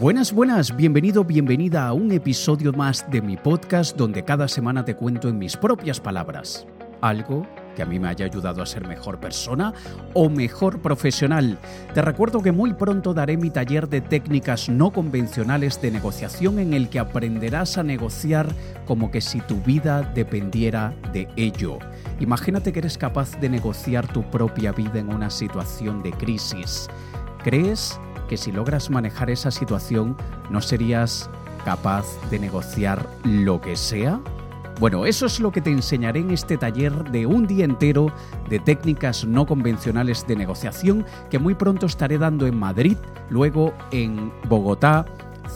Buenas, buenas, bienvenido, bienvenida a un episodio más de mi podcast donde cada semana te cuento en mis propias palabras algo que a mí me haya ayudado a ser mejor persona o mejor profesional. Te recuerdo que muy pronto daré mi taller de técnicas no convencionales de negociación en el que aprenderás a negociar como que si tu vida dependiera de ello. Imagínate que eres capaz de negociar tu propia vida en una situación de crisis. ¿Crees que si logras manejar esa situación no serías capaz de negociar lo que sea? Bueno, eso es lo que te enseñaré en este taller de un día entero de técnicas no convencionales de negociación que muy pronto estaré dando en Madrid, luego en Bogotá,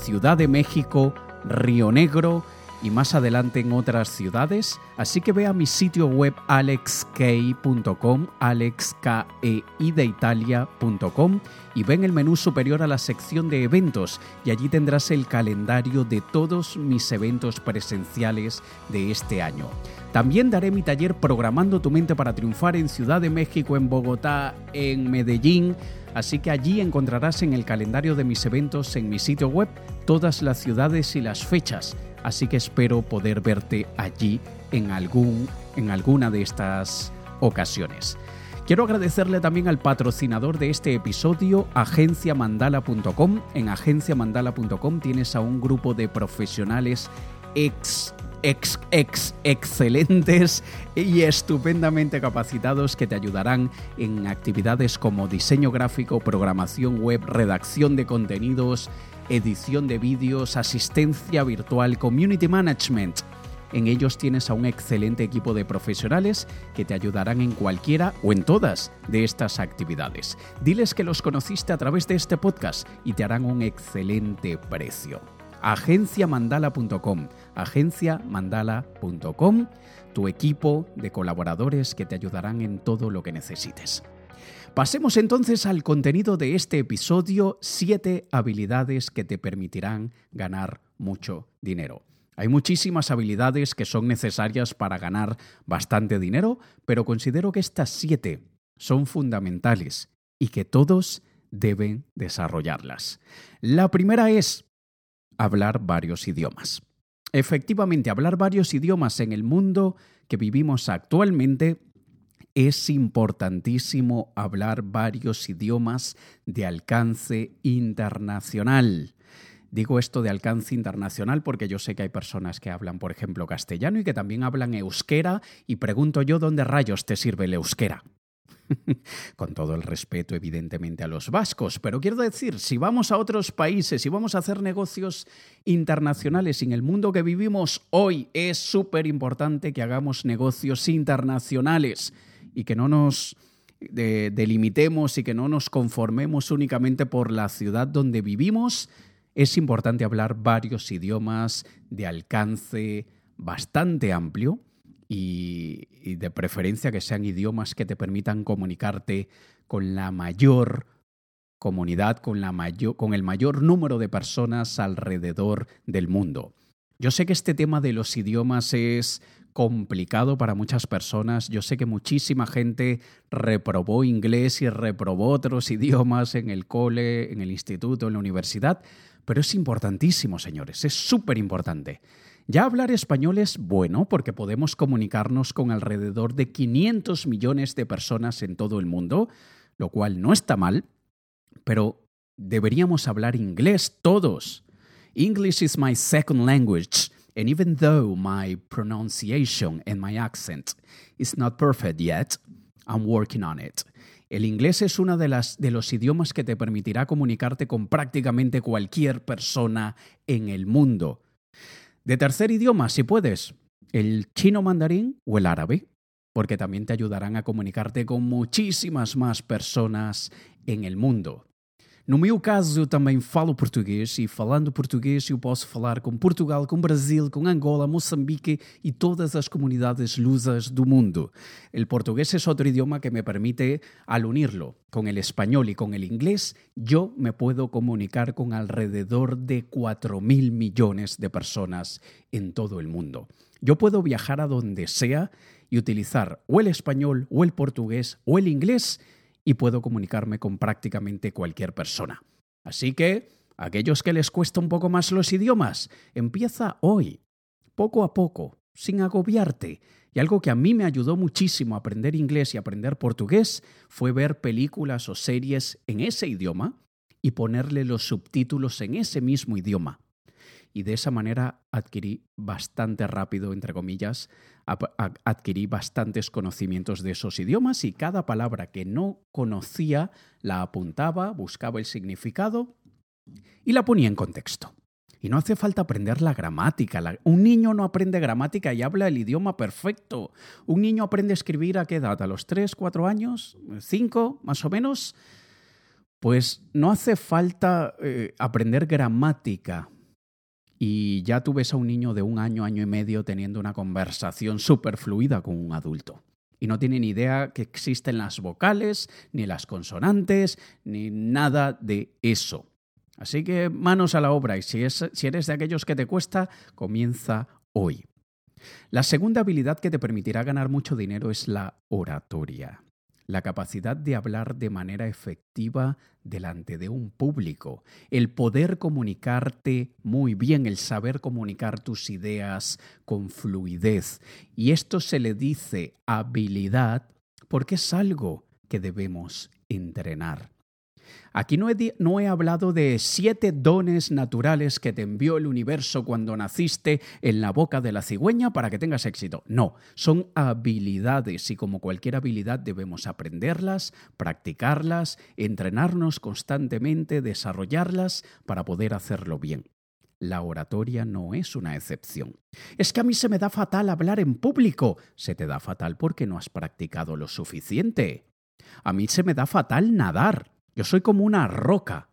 Ciudad de México, Río Negro, y más adelante en otras ciudades, así que ve a mi sitio web alexkey.com, alexkeideitalia.com y ve en el menú superior a la sección de eventos y allí tendrás el calendario de todos mis eventos presenciales de este año. También daré mi taller Programando tu mente para triunfar en Ciudad de México, en Bogotá, en Medellín, así que allí encontrarás en el calendario de mis eventos en mi sitio web todas las ciudades y las fechas así que espero poder verte allí en, algún, en alguna de estas ocasiones. Quiero agradecerle también al patrocinador de este episodio, agenciamandala.com. En agenciamandala.com tienes a un grupo de profesionales ex ex, ex, excelentes y estupendamente capacitados que te ayudarán en actividades como diseño gráfico, programación web, redacción de contenidos, edición de vídeos, asistencia virtual, community management. En ellos tienes a un excelente equipo de profesionales que te ayudarán en cualquiera o en todas de estas actividades. Diles que los conociste a través de este podcast y te harán un excelente precio. Agenciamandala.com, agenciamandala.com, tu equipo de colaboradores que te ayudarán en todo lo que necesites. Pasemos entonces al contenido de este episodio, 7 habilidades que te permitirán ganar mucho dinero. Hay muchísimas habilidades que son necesarias para ganar bastante dinero, pero considero que estas 7 son fundamentales y que todos deben desarrollarlas. La primera es hablar varios idiomas. Efectivamente, hablar varios idiomas en el mundo que vivimos actualmente es importantísimo hablar varios idiomas de alcance internacional. Digo esto de alcance internacional porque yo sé que hay personas que hablan, por ejemplo, castellano y que también hablan euskera y pregunto yo dónde rayos te sirve el euskera. Con todo el respeto, evidentemente, a los vascos, pero quiero decir, si vamos a otros países, si vamos a hacer negocios internacionales en el mundo que vivimos hoy, es súper importante que hagamos negocios internacionales y que no nos delimitemos y que no nos conformemos únicamente por la ciudad donde vivimos, es importante hablar varios idiomas de alcance bastante amplio y, de preferencia que sean idiomas que te permitan comunicarte con la mayor comunidad, con, la mayor, con el mayor número de personas alrededor del mundo. Yo sé que este tema de los idiomas es complicado para muchas personas. Yo sé que muchísima gente reprobó inglés y reprobó otros idiomas en el cole, en el instituto, en la universidad, pero es importantísimo, señores, es súper importante. Ya hablar español es bueno porque podemos comunicarnos con alrededor de 500 millones de personas en todo el mundo, lo cual no está mal, pero deberíamos hablar inglés todos. English is my second language. And even though my pronunciation and my accent is not perfect yet, I'm working on it. El inglés es uno de, las, de los idiomas que te permitirá comunicarte con prácticamente cualquier persona en el mundo. De tercer idioma, si puedes, el chino mandarín o el árabe, porque también te ayudarán a comunicarte con muchísimas más personas en el mundo. No meu caso, eu também falo português e falando português eu posso falar com Portugal, com Brasil, com Angola, Moçambique e todas as comunidades lusas do mundo. El portugués es otro idioma que me permite, al unirlo con el español y con el inglés, yo me puedo comunicar con alrededor de 4.000 millones de personas en todo el mundo. Yo puedo viajar a donde sea y utilizar o el español o el portugués o el inglés y puedo comunicarme con prácticamente cualquier persona. Así que Aquellos que les cuesta un poco más los idiomas, empieza hoy, poco a poco, sin agobiarte. Y algo que a mí me ayudó muchísimo a aprender inglés y aprender portugués fue ver películas o series en ese idioma y ponerle los subtítulos en ese mismo idioma. Y de esa manera adquirí bastante rápido, entre comillas, adquirí bastantes conocimientos de esos idiomas y cada palabra que no conocía la apuntaba, buscaba el significado y la ponía en contexto. Y no hace falta aprender la gramática. un niño no aprende gramática y habla el idioma perfecto. Un niño aprende a escribir a qué edad? ¿A los 3, 4 años? ¿5 más o menos? Pues no hace falta eh, aprender gramática. Y ya tú ves a un niño de un año, año y medio teniendo una conversación súper fluida con un adulto. Y no tiene ni idea que existen las vocales, ni las consonantes, ni nada de eso. Así que manos a la obra y si, eres de aquellos que te cuesta, comienza hoy. La segunda habilidad que te permitirá ganar mucho dinero es la oratoria, la capacidad de hablar de manera efectiva delante de un público, el poder comunicarte muy bien, el saber comunicar tus ideas con fluidez. Y esto se le dice habilidad porque es algo que debemos entrenar. Aquí no he, hablado de siete dones naturales que te envió el universo cuando naciste en la boca de la cigüeña para que tengas éxito. No, son habilidades y como cualquier habilidad debemos aprenderlas, practicarlas, entrenarnos constantemente, desarrollarlas para poder hacerlo bien. La oratoria no es una excepción. Es que a mí se me da fatal hablar en público. Se te da fatal porque no has practicado lo suficiente. A mí se me da fatal nadar. Yo soy como una roca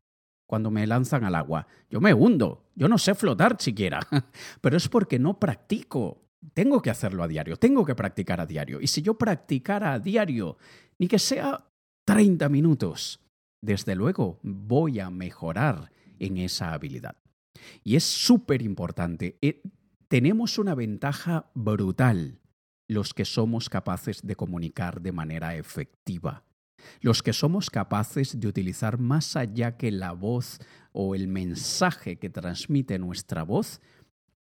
cuando me lanzan al agua. Yo me hundo, yo no sé flotar siquiera, pero es porque no practico. Tengo que hacerlo a diario, tengo que practicar a diario. Y si yo practicara a diario, ni que sea 30 minutos, desde luego voy a mejorar en esa habilidad. Y es súper importante. Eh, tenemos una ventaja brutal los que somos capaces de comunicar de manera efectiva los que somos capaces de utilizar más allá que la voz o el mensaje que transmite nuestra voz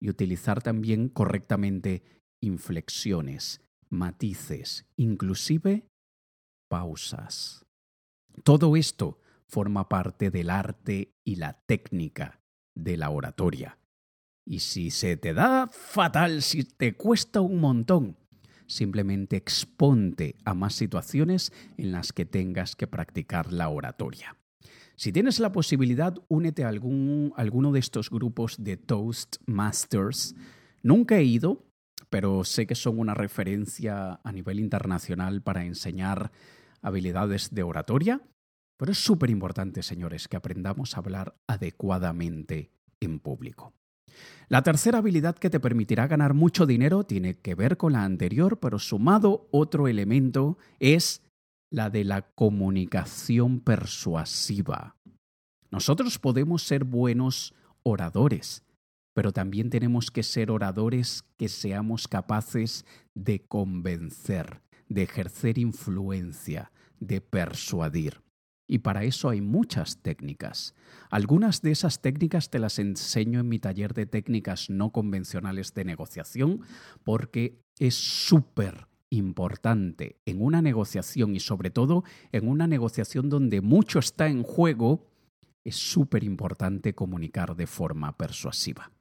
y utilizar también correctamente inflexiones, matices, inclusive pausas. Todo esto forma parte del arte y la técnica de la oratoria. Y si se te da fatal, si te cuesta un montón, simplemente exponte a más situaciones en las que tengas que practicar la oratoria. Si tienes la posibilidad, únete a algún, alguno de estos grupos de Toastmasters. Nunca he ido, pero sé que son una referencia a nivel internacional para enseñar habilidades de oratoria. Pero es súper importante, señores, que aprendamos a hablar adecuadamente en público. La tercera habilidad que te permitirá ganar mucho dinero tiene que ver con la anterior, pero sumado otro elemento es la de la comunicación persuasiva. Nosotros podemos ser buenos oradores, pero también tenemos que ser oradores que seamos capaces de convencer, de ejercer influencia, de persuadir. Y para eso hay muchas técnicas. Algunas de esas técnicas te las enseño en mi taller de técnicas no convencionales de negociación porque es súper importante en una negociación y sobre todo en una negociación donde mucho está en juego, es súper importante comunicar de forma persuasiva.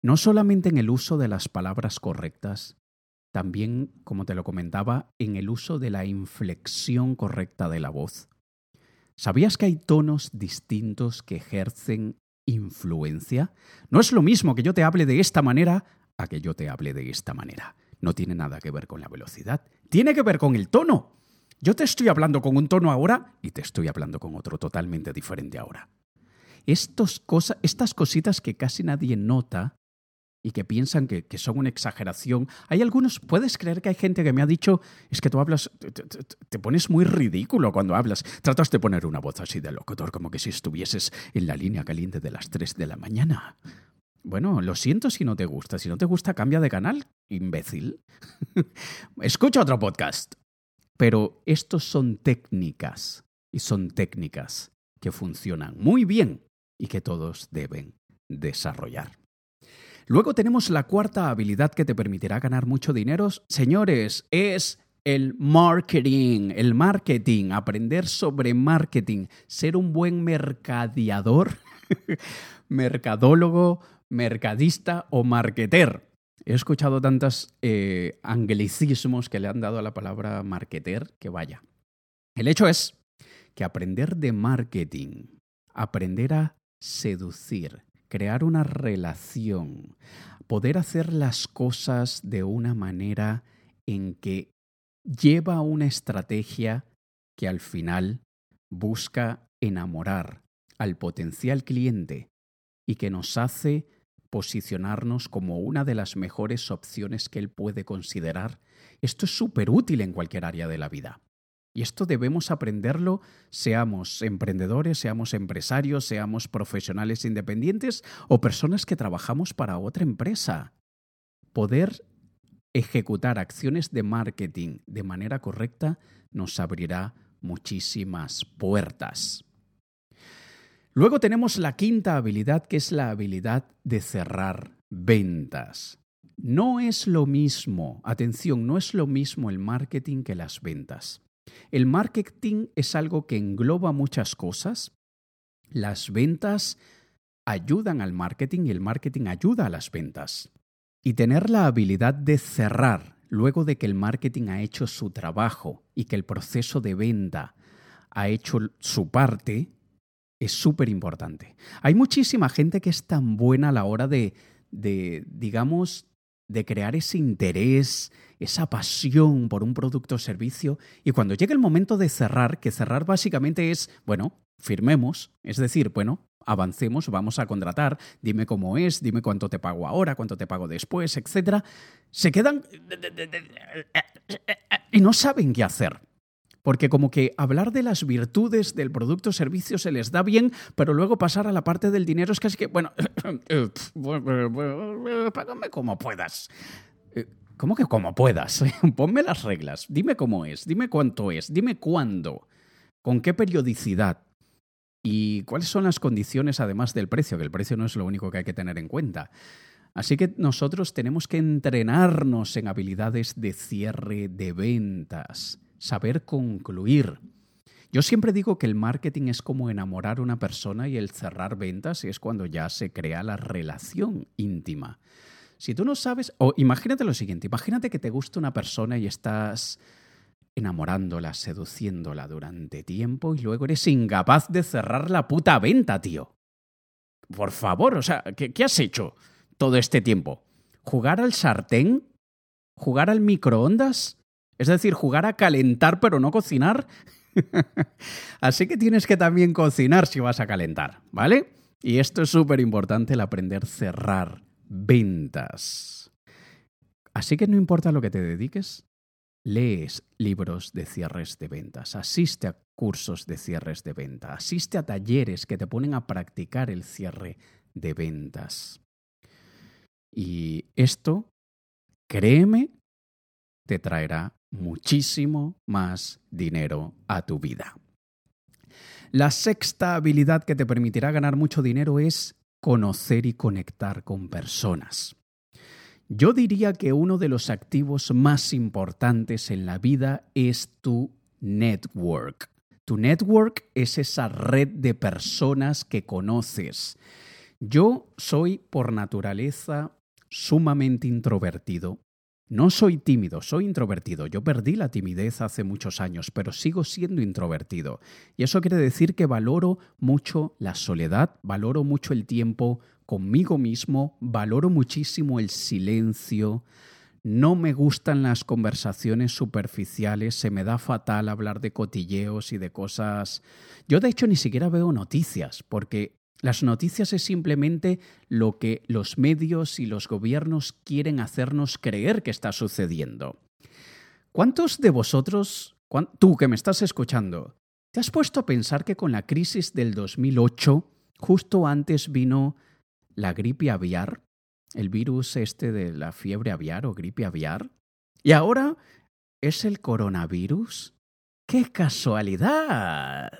No solamente en el uso de las palabras correctas, también, como te lo comentaba, en el uso de la inflexión correcta de la voz. ¿Sabías que hay tonos distintos que ejercen influencia? No es lo mismo que yo te hable de esta manera a que yo te hable de esta manera. No tiene nada que ver con la velocidad, tiene que ver con el tono. Yo te estoy hablando con un tono ahora y te estoy hablando con otro totalmente diferente ahora. estas cositas que casi nadie nota y que piensan que, son una exageración. Hay algunos, puedes creer que hay gente que me ha dicho, es que tú hablas, te, pones muy ridículo cuando hablas. Tratas de poner una voz así de locutor, como que si estuvieses en la línea caliente de las 3 de la mañana. Bueno, lo siento si no te gusta. Si no te gusta, cambia de canal, imbécil. Escucha otro podcast. Pero estos son técnicas, y son técnicas que funcionan muy bien y que todos deben desarrollar. Luego tenemos la cuarta habilidad que te permitirá ganar mucho dinero. Señores, es el marketing, el marketing, aprender sobre marketing, ser un buen mercadeador, mercadólogo, mercadista o marketer. He escuchado tantos eh, anglicismos que le han dado a la palabra marketer que vaya. El hecho es que aprender de marketing, aprender a seducir, crear una relación, poder hacer las cosas de una manera en que lleva una estrategia que al final busca enamorar al potencial cliente y que nos hace posicionarnos como una de las mejores opciones que él puede considerar. Esto es súper útil en cualquier área de la vida. Y esto debemos aprenderlo, seamos emprendedores, seamos empresarios, seamos profesionales independientes o personas que trabajamos para otra empresa. Poder ejecutar acciones de marketing de manera correcta nos abrirá muchísimas puertas. Luego tenemos la quinta habilidad, que es la habilidad de cerrar ventas. No es lo mismo, atención, no es lo mismo el marketing que las ventas. El marketing es algo que engloba muchas cosas. Las ventas ayudan al marketing y el marketing ayuda a las ventas. Y tener la habilidad de cerrar luego de que el marketing ha hecho su trabajo y que el proceso de venta ha hecho su parte es súper importante. Hay muchísima gente que es tan buena a la hora de, de digamos, de crear ese interés, esa pasión por un producto o servicio. Y cuando llega el momento de cerrar, que cerrar básicamente es, bueno, firmemos, es decir, bueno, avancemos, vamos a contratar, dime cómo es, dime cuánto te pago ahora, cuánto te pago después, etc. Se quedan y no saben qué hacer. Porque como que hablar de las virtudes del producto o servicio se les da bien, pero luego pasar a la parte del dinero es casi que, bueno, págame como puedas. Eh, ¿Cómo que como puedas? Ponme las reglas, dime cómo es, dime cuánto es, dime cuándo, con qué periodicidad y cuáles son las condiciones además del precio, que el precio no es lo único que hay que tener en cuenta. Así que nosotros tenemos que entrenarnos en habilidades de cierre de ventas saber concluir. Yo siempre digo que el marketing es como enamorar a una persona y el cerrar ventas es cuando ya se crea la relación íntima. Si tú no sabes, o imagínate lo siguiente, imagínate que te gusta una persona y estás enamorándola, seduciéndola durante tiempo y luego eres incapaz de cerrar la puta venta, tío. Por favor, o sea, ¿qué, qué has hecho todo este tiempo? ¿Jugar al sartén? ¿Jugar al microondas? Es decir, jugar a calentar pero no cocinar. Así que tienes que también cocinar si vas a calentar, ¿vale? Y esto es súper importante, el aprender a cerrar ventas. Así que no importa lo que te dediques, lees libros de cierres de ventas, asiste a cursos de cierres de venta, asiste a talleres que te ponen a practicar el cierre de ventas. Y esto, créeme, te traerá muchísimo más dinero a tu vida. La sexta habilidad que te permitirá ganar mucho dinero es conocer y conectar con personas. Yo diría que uno de los activos más importantes en la vida es tu network. Tu network es esa red de personas que conoces. Yo soy por naturaleza sumamente introvertido no soy tímido, soy introvertido. Yo perdí la timidez hace muchos años, pero sigo siendo introvertido. Y eso quiere decir que valoro mucho la soledad, valoro mucho el tiempo conmigo mismo, valoro muchísimo el silencio. No me gustan las conversaciones superficiales, se me da fatal hablar de cotilleos y de cosas. Yo de hecho ni siquiera veo noticias, porque las noticias es simplemente lo que los medios y los gobiernos quieren hacernos creer que está sucediendo. ¿Cuántos de vosotros, tú que me estás escuchando, te has puesto a pensar que con la crisis del 2008, justo antes vino la gripe aviar, el virus este de la fiebre aviar o gripe aviar, y ahora es el coronavirus? ¡Qué casualidad!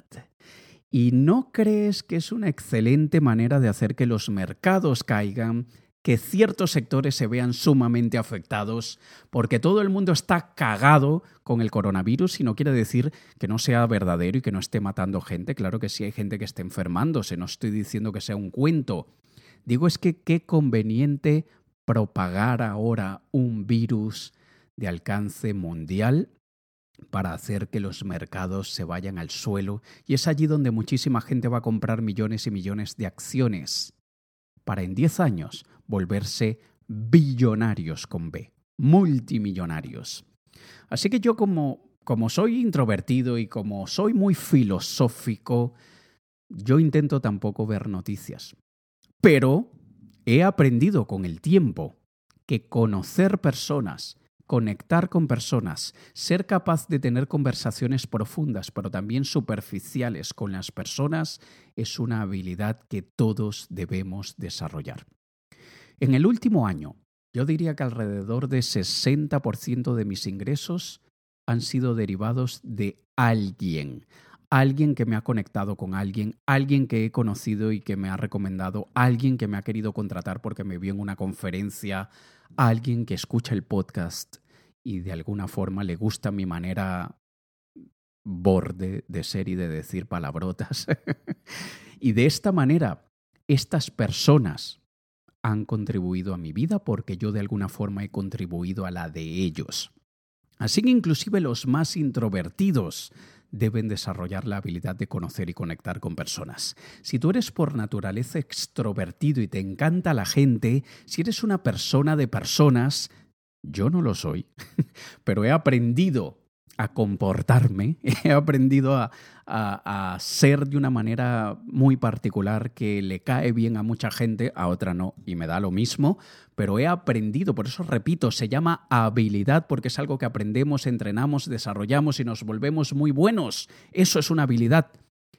¿Y no crees que es una excelente manera de hacer que los mercados caigan, que ciertos sectores se vean sumamente afectados, porque todo el mundo está cagado con el coronavirus y no quiere decir que no sea verdadero y que no esté matando gente. Claro que sí hay gente que esté enfermándose, no estoy diciendo que sea un cuento. Digo es que qué conveniente propagar ahora un virus de alcance mundial para hacer que los mercados se vayan al suelo y es allí donde muchísima gente va a comprar millones y millones de acciones para en 10 años volverse billonarios con B, multimillonarios. Así que yo como, como soy introvertido y como soy muy filosófico, yo intento tampoco ver noticias. Pero he aprendido con el tiempo que conocer personas, conectar con personas, ser capaz de tener conversaciones profundas, pero también superficiales con las personas, es una habilidad que todos debemos desarrollar. En el último año, yo diría que alrededor de 60% de mis ingresos han sido derivados de alguien, alguien que me ha conectado con alguien, alguien que he conocido y que me ha recomendado, alguien que me ha querido contratar porque me vio en una conferencia, alguien que escucha el podcast y de alguna forma le gusta mi manera borde de ser y de decir palabrotas. y de esta manera, estas personas han contribuido a mi vida porque yo de alguna forma he contribuido a la de ellos. Así que inclusive los más introvertidos deben desarrollar la habilidad de conocer y conectar con personas. Si tú eres por naturaleza extrovertido y te encanta la gente, si eres una persona de personas, yo no lo soy, pero he aprendido a comportarme, he aprendido a, a, ser de una manera muy particular que le cae bien a mucha gente, a otra no, y me da lo mismo, pero he aprendido, por eso repito, se llama habilidad porque es algo que aprendemos, entrenamos, desarrollamos y nos volvemos muy buenos. Eso es una habilidad.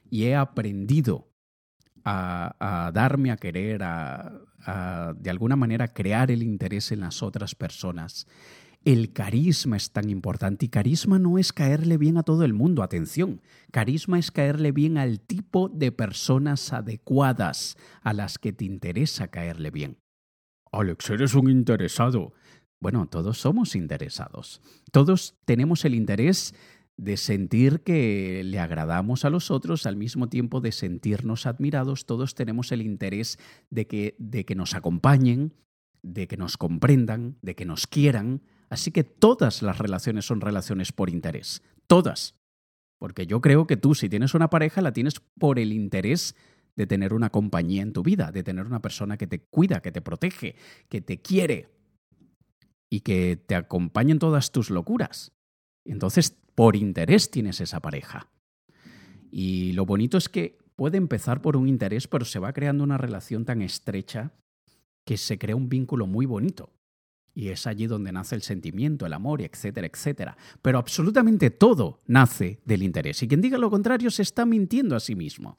Y he aprendido a, a darme a querer, a, a de alguna manera crear el interés en las otras personas. El carisma es tan importante y carisma no es caerle bien a todo el mundo, atención, carisma es caerle bien al tipo de personas adecuadas a las que te interesa caerle bien. Alex, eres un interesado. Bueno, todos somos interesados. Todos tenemos el interés de sentir que le agradamos a los otros, al mismo tiempo de sentirnos admirados, todos tenemos el interés de que, de que nos acompañen, de que nos comprendan, de que nos quieran, Así que todas las relaciones son relaciones por interés. Todas. Porque yo creo que tú, si tienes una pareja, la tienes por el interés de tener una compañía en tu vida, de tener una persona que te cuida, que te protege, que te quiere y que te acompañe en todas tus locuras. Entonces, por interés tienes esa pareja. Y lo bonito es que puede empezar por un interés, pero se va creando una relación tan estrecha que se crea un vínculo muy bonito. Y es allí donde nace el sentimiento, el amor, etcétera, etcétera. Pero absolutamente todo nace del interés. Y quien diga lo contrario se está mintiendo a sí mismo.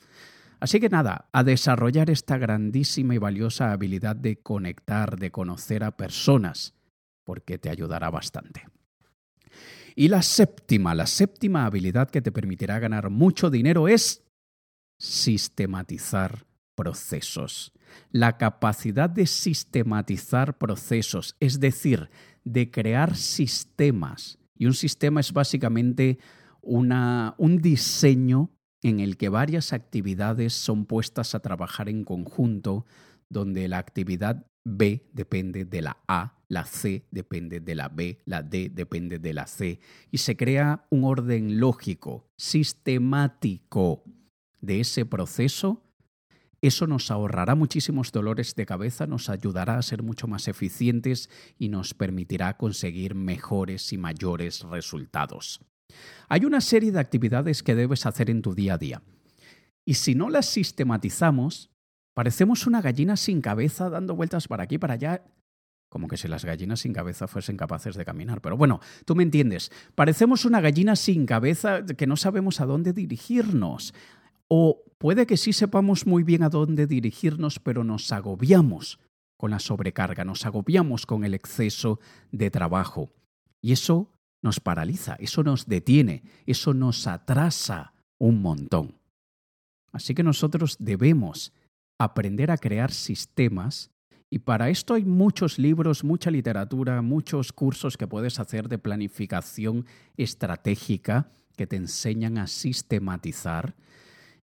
Así que nada, a desarrollar esta grandísima y valiosa habilidad de conectar, de conocer a personas, porque te ayudará bastante. Y la séptima, la séptima habilidad que te permitirá ganar mucho dinero es sistematizar procesos. La capacidad de sistematizar procesos, es decir, de crear sistemas. Y un sistema es básicamente una, un diseño en el que varias actividades son puestas a trabajar en conjunto, donde la actividad B depende de la A, la C depende de la B, la D depende de la C, y se crea un orden lógico, sistemático de ese proceso eso nos ahorrará muchísimos dolores de cabeza, nos ayudará a ser mucho más eficientes y nos permitirá conseguir mejores y mayores resultados. Hay una serie de actividades que debes hacer en tu día a día. Y si no las sistematizamos, parecemos una gallina sin cabeza dando vueltas para aquí y para allá, como que si las gallinas sin cabeza fuesen capaces de caminar. Pero bueno, tú me entiendes. Parecemos una gallina sin cabeza que no sabemos a dónde dirigirnos. O puede que sí sepamos muy bien a dónde dirigirnos, pero nos agobiamos con la sobrecarga, nos agobiamos con el exceso de trabajo. Y eso nos paraliza, eso nos detiene, eso nos atrasa un montón. Así que nosotros debemos aprender a crear sistemas y para esto hay muchos libros, mucha literatura, muchos cursos que puedes hacer de planificación estratégica que te enseñan a sistematizar.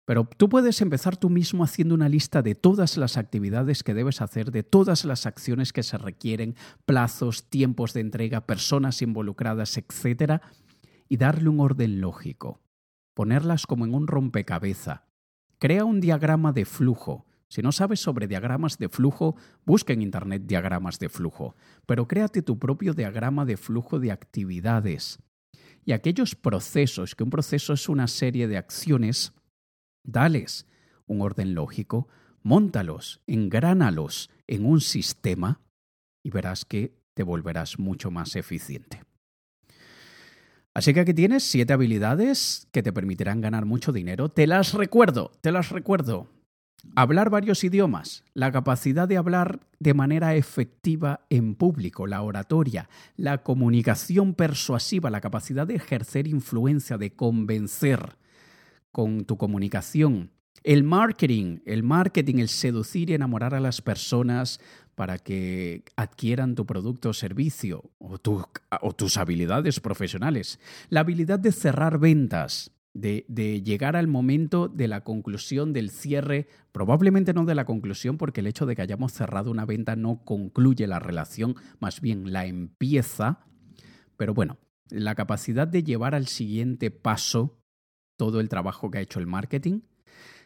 Pero tú puedes empezar tú mismo haciendo una lista de todas las actividades que debes hacer, de todas las acciones que se requieren, plazos, tiempos de entrega, personas involucradas, etc. Y darle un orden lógico. Ponerlas como en un rompecabezas. Crea un diagrama de flujo. Si no sabes sobre diagramas de flujo, busca en Internet diagramas de flujo, pero créate tu propio diagrama de flujo de actividades. Y aquellos procesos, que un proceso es una serie de acciones, dales un orden lógico, móntalos, engránalos en un sistema y verás que te volverás mucho más eficiente. Así que aquí tienes siete habilidades que te permitirán ganar mucho dinero. Te las recuerdo, te las recuerdo. Hablar varios idiomas, la capacidad de hablar de manera efectiva en público, la oratoria, la comunicación persuasiva, la capacidad de ejercer influencia, de convencer con tu comunicación, el marketing, el marketing, el seducir y enamorar a las personas para que adquieran tu producto o servicio o, o tus habilidades profesionales, la habilidad de cerrar ventas, de, llegar al momento de la conclusión del cierre, probablemente no de la conclusión, porque el hecho de que hayamos cerrado una venta no concluye la relación, más bien la empieza, pero bueno, la capacidad de llevar al siguiente paso todo el trabajo que ha hecho el marketing.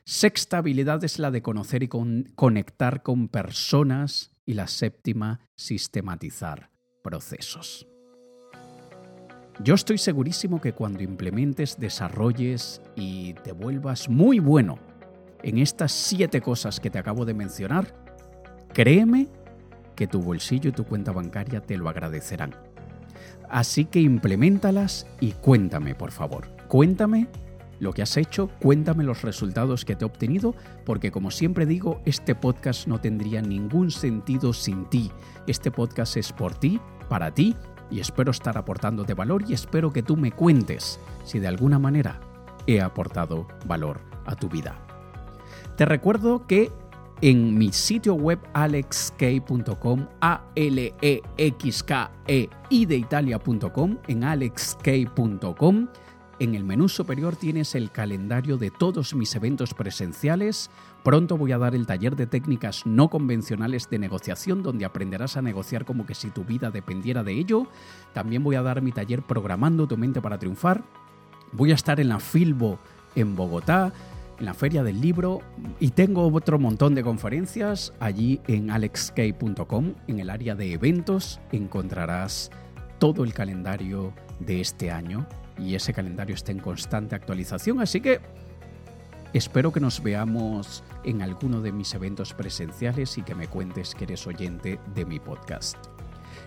Sexta habilidad es la de conocer y conectar con personas y la séptima, sistematizar procesos. Yo estoy segurísimo que cuando implementes, desarrolles y te vuelvas muy bueno en estas siete cosas que te acabo de mencionar, créeme que tu bolsillo y tu cuenta bancaria te lo agradecerán. Así que implementalas y cuéntame, por favor. Cuéntame lo que has hecho, cuéntame los resultados que te he obtenido, porque como siempre digo, este podcast no tendría ningún sentido sin ti. Este podcast es por ti, para ti y espero estar aportándote valor y espero que tú me cuentes si de alguna manera he aportado valor a tu vida. Te recuerdo que en mi sitio web alexk.com, a l e x k e y de italia.com, en alexk.com en el menú superior tienes el calendario de todos mis eventos presenciales. Pronto voy a dar el taller de técnicas no convencionales de negociación donde aprenderás a negociar como que si tu vida dependiera de ello. También voy a dar mi taller Programando tu mente para triunfar. Voy a estar en la Filbo en Bogotá, en la Feria del Libro y tengo otro montón de conferencias allí en alexk.com. En el área de eventos encontrarás todo el calendario de este año y ese calendario está en constante actualización, así que espero que nos veamos en alguno de mis eventos presenciales y que me cuentes que eres oyente de mi podcast.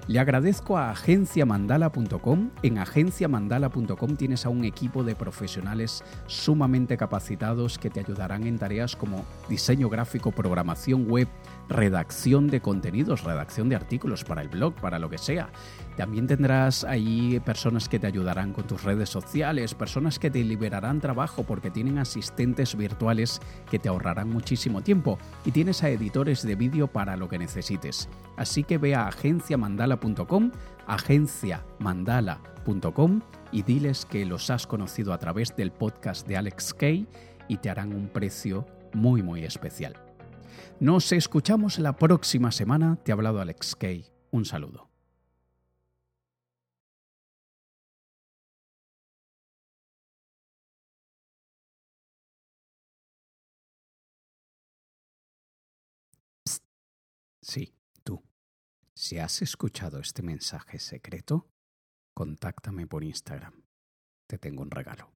Le agradezco a agenciamandala.com. En agenciamandala.com tienes a un equipo de profesionales sumamente capacitados que te ayudarán en tareas como diseño gráfico, programación web, redacción de contenidos, redacción de artículos para el blog, para lo que sea. También tendrás ahí personas que te ayudarán con tus redes sociales, personas que te liberarán trabajo porque tienen asistentes virtuales que te ahorrarán muchísimo tiempo y tienes a editores de vídeo para lo que necesites. Así que ve a agenciamandala.com, agenciamandala.com y diles que los has conocido a través del podcast de Alex Kay y te harán un precio muy muy especial. Nos escuchamos la próxima semana. Te ha hablado Alex Kay. Un saludo. Sí, tú. Si has escuchado este mensaje secreto, contáctame por Instagram. Te tengo un regalo.